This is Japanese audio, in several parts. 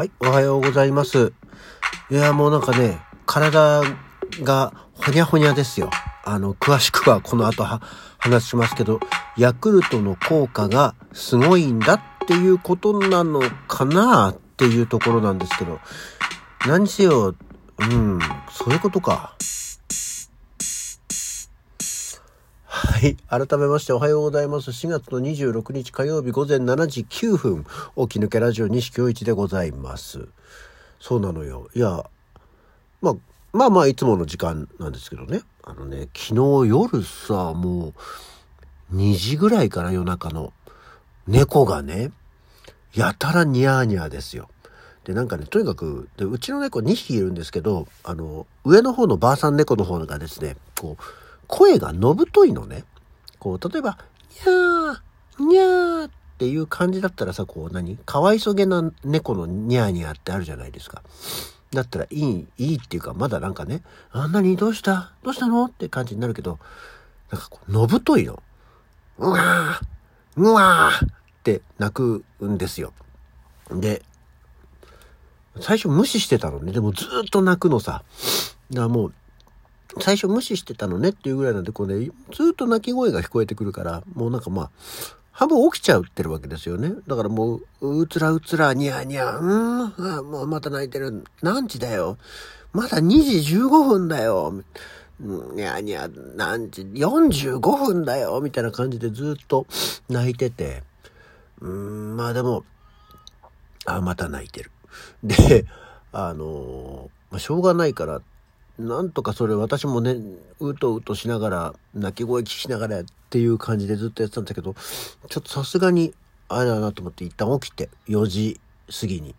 はい、おはようございます。いや、もうなんかね、体がほにゃほにゃですよ。あの、詳しくはこの後は話しますけど、ヤクルトの効果がすごいんだっていうことなのかなっていうところなんですけど、何せよ、うん、そういうことか。はい。改めましておはようございます。4月の26日火曜日午前7時9分、起き抜けラジオ西京一でございます。そうなのよ。いや、まあ、まあまあいつもの時間なんですけどね。あのね、昨日夜さ、もう2時ぐらいから夜中の猫がね、やたらニャーニャーですよ。で、なんかね、とにかく、で、うちの猫2匹いるんですけど、あの、上の方のばあさん猫の方がですね、こう、声がのぶといのね。こう、例えば、にゃー、にゃーっていう感じだったらさ、こう何？かわいそげな猫のニャーニャーってあるじゃないですか。だったらいい、いいっていうか、まだなんかね、あんなにどうした？どうしたの？って感じになるけど、なんかこう、のぶといの。うわーうわーって泣くんですよ。で、最初無視してたのね。でもずっと泣くのさ。だからもう、最初無視してたのねっていうぐらいなんで、こうね、ずっと泣き声が聞こえてくるから、もうなんかまあ、半分起きちゃうってるわけですよね。だからもう、うつらうつら、にゃーにゃー、うーん、もうまた泣いてる。何時だよ。まだ2時15分だよ。にゃーにゃー、何時、45分だよ。みたいな感じでずっと泣いてて。うーん、まあでも、あ、また泣いてる。で、あのまあ、しょうがないから、なんとかそれ私もね、うとうとしながら、泣き声聞きながらっていう感じでずっとやってたんだけど、ちょっとさすがに、あれだなと思って一旦起きて、4時過ぎに。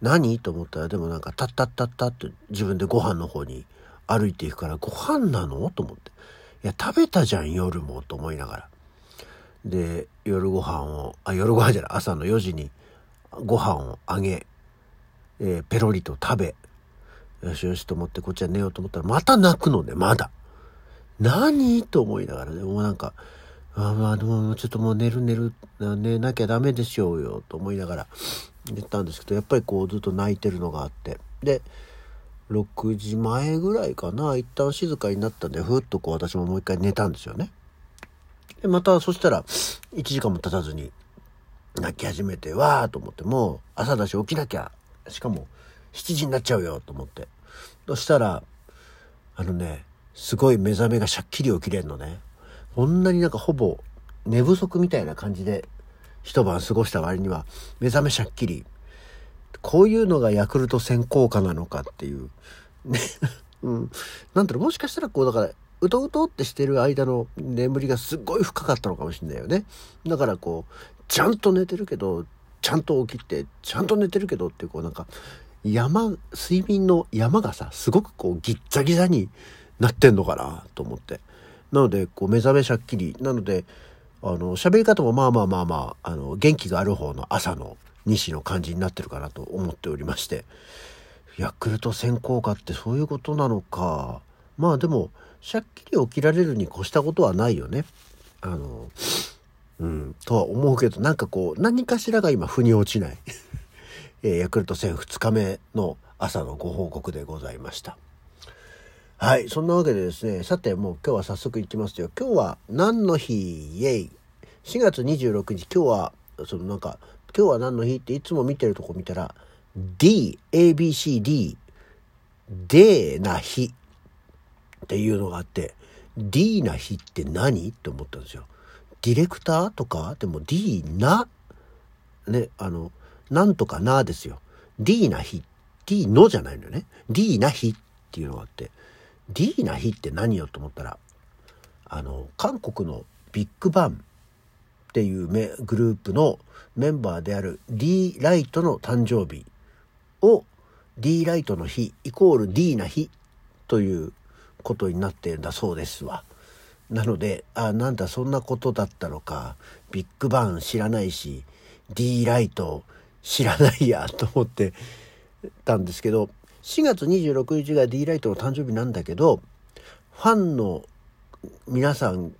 何？と思ったら、でもなんか、タッタッタッタって自分でご飯の方に歩いていくから、ご飯なの？と思って。いや、食べたじゃん、夜も、と思いながら。で、夜ご飯を、あ、夜ご飯じゃない、朝の4時にご飯をあげ、えーペロリと食べ、よしよしと思ってこっちは寝ようと思ったら、また泣くのね、まだ。何？と思いながらね、もうなんか、あまあでもちょっともう寝る寝る、寝なきゃダメでしょうよ、と思いながら寝たんですけど、やっぱりこうずっと泣いてるのがあって。で、6時前ぐらいかな、一旦静かになったんで、ふっとこう私ももう一回寝たんですよね。で、またそしたら、1時間も経たずに、泣き始めて、わーと思って、もう朝だし起きなきゃ。しかも、7時になっちゃうよ、と思って。そしたら、あのね、すごい目覚めがしゃっきり起きれんのね。こんなになんかほぼ寝不足みたいな感じで一晩過ごした割には目覚めしゃっきり。こういうのがヤクルト1000効果なのかっていう。ね。うん。なんだろう、もしかしたらこうだから、うとうとってしてる間の眠りがすっごい深かったのかもしれないよね。だからこう、ちゃんと寝てるけど、ちゃんと起きて、ちゃんと寝てるけどっていうこうなんか、山、睡眠の山がさ、すごくこうギッザギザになってんのかなと思って。なので、こう目覚めしゃっきり。なので、あの、喋り方もまあまあまあまあ、あの、元気がある方の朝の西の感じになってるかなと思っておりまして。ヤクルト1000効果ってそういうことなのか。まあでも、しゃっきり起きられるに越したことはないよね。あの、うん、とは思うけど、なんかこう、何かしらが今、腑に落ちない。えヤクルト1000 2日目の朝のご報告でございました。はい。そんなわけでですね、さてもう今日は早速行きますよ。今日は何の日？イエイ ?4 月26日、今日は、そのなんか、今日は何の日っていつも見てるとこ見たら、D、ABCD、デーな日っていうのがあって、D な日って何？って思ったんですよ。ディレクターとか？でも D な、ね、あの、なんとかなですよ。D な日。D のじゃないのよね。D な日っていうのがあって、D な日って何よと思ったら、あの、韓国のビッグバンっていうメグループのメンバーである D ライトの誕生日を D ライトの日イコール D な日ということになっているんだそうですわ。なので、あ、なんだ、そんなことだったのか。ビッグバン知らないし、D ライト知らないや、と思ってたんですけど、4月26日が D ライトの誕生日なんだけど、ファンの皆さん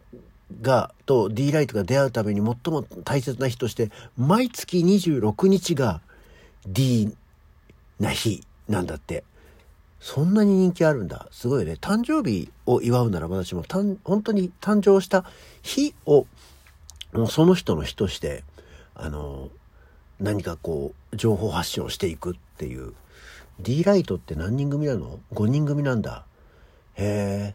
が、と D ライトが出会うために最も大切な日として、毎月26日が D な日なんだって。そんなに人気あるんだ。すごいね。誕生日を祝うなら私も本当に誕生した日を、もうその人の日として、あの、何かこう、情報発信をしていくっていう。D ライトって何人組なの ?5 人組なんだ。へえ。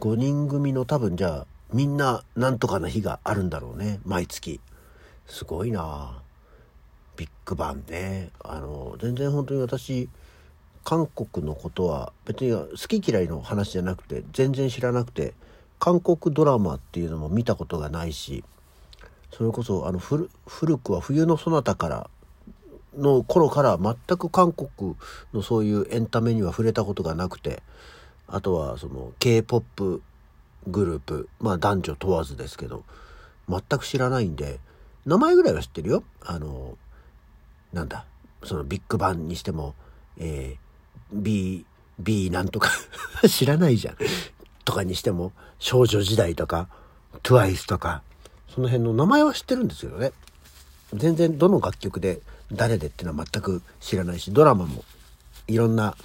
5人組の多分じゃあ、みんななんとかな日があるんだろうね。毎月。すごいなビッグバンね。あの、全然本当に私、韓国のことは別に好き嫌いの話じゃなくて全然知らなくて韓国ドラマっていうのも見たことがないしそれこそあの古くは「冬のそなた」からの頃から全く韓国のそういうエンタメには触れたことがなくてあとはその k p o p グループまあ男女問わずですけど全く知らないんで名前ぐらいは知ってるよあのなんだそのビッグバンにしてもえー B、B なんとか 知らないじゃん。とかにしても、少女時代とか、TWICE とか、その辺の名前は知ってるんですけどね。全然どの楽曲で誰でっていうのは全く知らないし、ドラマもいろんな、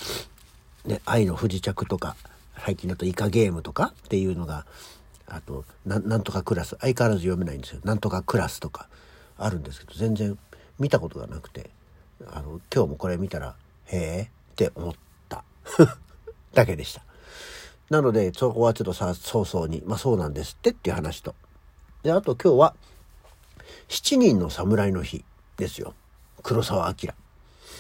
ね、愛の不時着とか、最近だとイカゲームとかっていうのが、あとな、んとかクラス、相変わらず読めないんですよ。なんとかクラスとかあるんですけど、全然見たことがなくて、あの、今日もこれ見たら、へえ、って思った だけでした。なので、そこはちょっとさ、早々に、まあそうなんですってっていう話と。で、あと今日は、七人の侍の日ですよ。黒澤明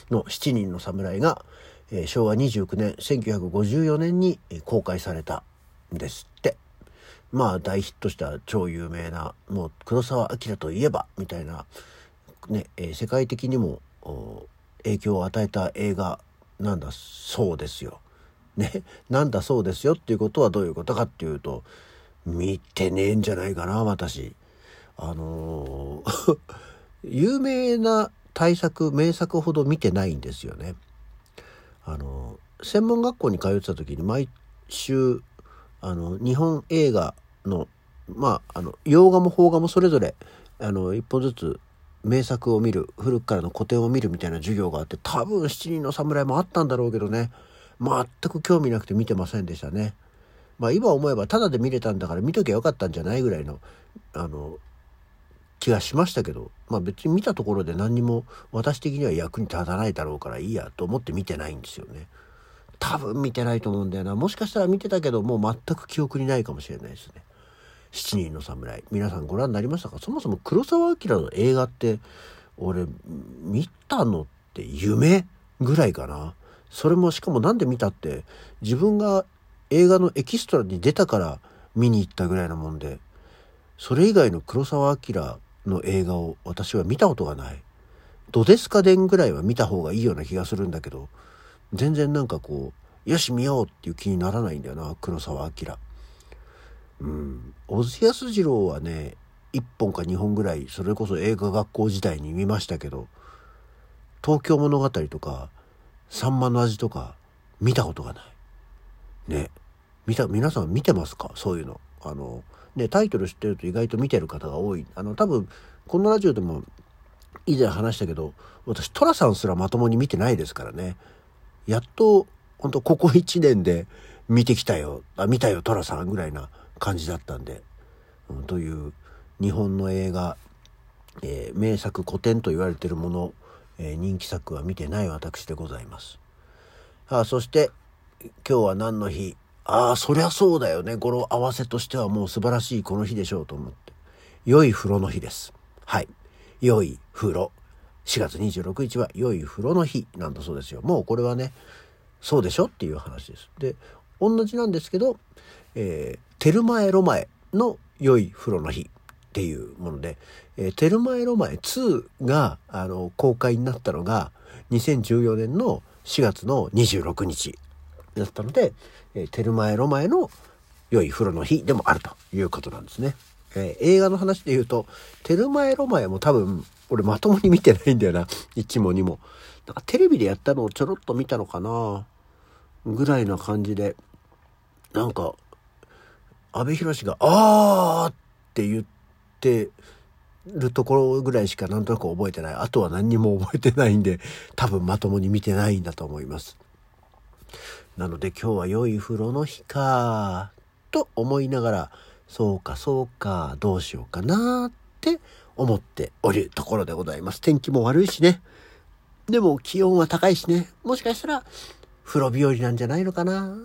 の七人の侍が、えー、昭和29年、1954年に公開されたんですって。まあ大ヒットした超有名な、もう黒澤明といえば、みたいな、ね、えー、世界的にも影響を与えた映画なんだそうですよ。ね、なんだそうですよっていうことはどういうことかっていうと、見てねえんじゃないかな、私。あのー、有名な大作、名作ほど見てないんですよね。あのー、専門学校に通ってた時に毎週、あの、日本映画の、まあ、あの、洋画も邦画もそれぞれ、あの、一本ずつ名作を見る古くからの古典を見るみたいな授業があって多分七人の侍もあったんだろうけどね全く興味なくて見てませんでしたね。まあ今思えばタダで見れたんだから見ときゃよかったんじゃないぐらいのあの気がしましたけどまあ別に見たところで何にも私的には役に立たないだろうからいいやと思って見てないんですよね。多分見てないと思うんだよなもしかしたら見てたけどもう全く記憶にないかもしれないですね。七人の侍。皆さんご覧になりましたか？そもそも黒澤明の映画って、俺、見たのって夢ぐらいかな。それもしかもなんで見たって、自分が映画のエキストラに出たから見に行ったぐらいなもんで、それ以外の黒澤明の映画を私は見たことがない。ドデスカ伝ぐらいは見た方がいいような気がするんだけど、全然なんかこう、よし見ようっていう気にならないんだよな、黒澤明。うん。小津安二郎はね、1本か2本ぐらい、それこそ映画学校時代に見ましたけど、東京物語とか、さんまの味とか、見たことがない。ね。見た、皆さん見てますか？そういうの。あの、ね、タイトル知ってると意外と見てる方が多い。あの、多分、このラジオでも以前話したけど、私、トラさんすらまともに見てないですからね。やっと、本当ここ1年で見てきたよ。あ、見たよ、トラさんぐらいな感じだったんで、うん、という日本の映画、えー、名作古典と言われてるもの、えー、人気作は見てない私でございます。あそして今日は何の日？ああそりゃそうだよね。語呂合わせとしてはもう素晴らしいこの日でしょうと思って。良い風呂の日です。はい。良い風呂。4月26日は良い風呂の日なんだそうですよ。もうこれはねそうでしょっていう話です。で同じなんですけど、えー、テルマエロマエの良い風呂の日。っていうもので、えー、テルマエロマエ2が、あの、公開になったのが、2014年の4月の26日。だったので、えー、テルマエロマエの良い風呂の日でもあるということなんですね。えー、映画の話で言うと、テルマエロマエも多分、俺まともに見てないんだよな。1も2も。なんかテレビでやったのをちょろっと見たのかなぐらいな感じで、なんか、阿部寛が、あーって言って、るところぐらいしかなんとなく覚えてない。あとは何にも覚えてないんで、多分まともに見てないんだと思います。なので今日は良い風呂の日か、と思いながら、そうかそうか、どうしようかなって思っておるところでございます。天気も悪いしね。でも気温は高いしね。もしかしたら風呂日和なんじゃないのかな。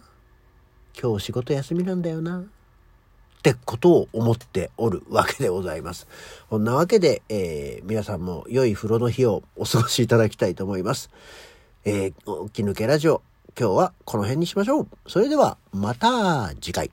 今日仕事休みなんだよな。ってことを思っておるわけでございます。こんなわけで、えー、皆さんも良い風呂の日をお過ごしいただきたいと思います。えー、起き抜けラジオ、今日はこの辺にしましょう。それでは、また次回。